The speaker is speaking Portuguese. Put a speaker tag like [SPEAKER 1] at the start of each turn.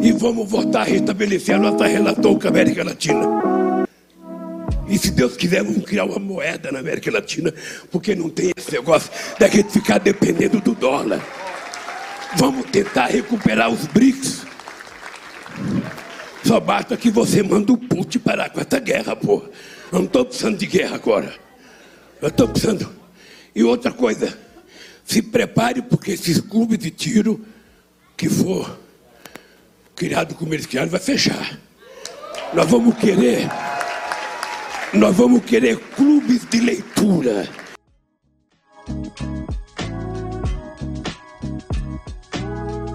[SPEAKER 1] E vamos voltar a restabelecer a nossa relação com a América Latina. E se Deus quiser, vamos criar uma moeda na América Latina, porque não tem esse negócio da gente ficar dependendo do dólar. Vamos tentar recuperar os BRICS. Só basta que você manda o Putin parar com essa guerra, porra. Eu não estou precisando de guerra agora. Eu estou precisando. E outra coisa, se prepare, porque esses clubes de tiro que for criado como eles criaram vai fechar. Nós vamos querer. Nós vamos querer clubes de leitura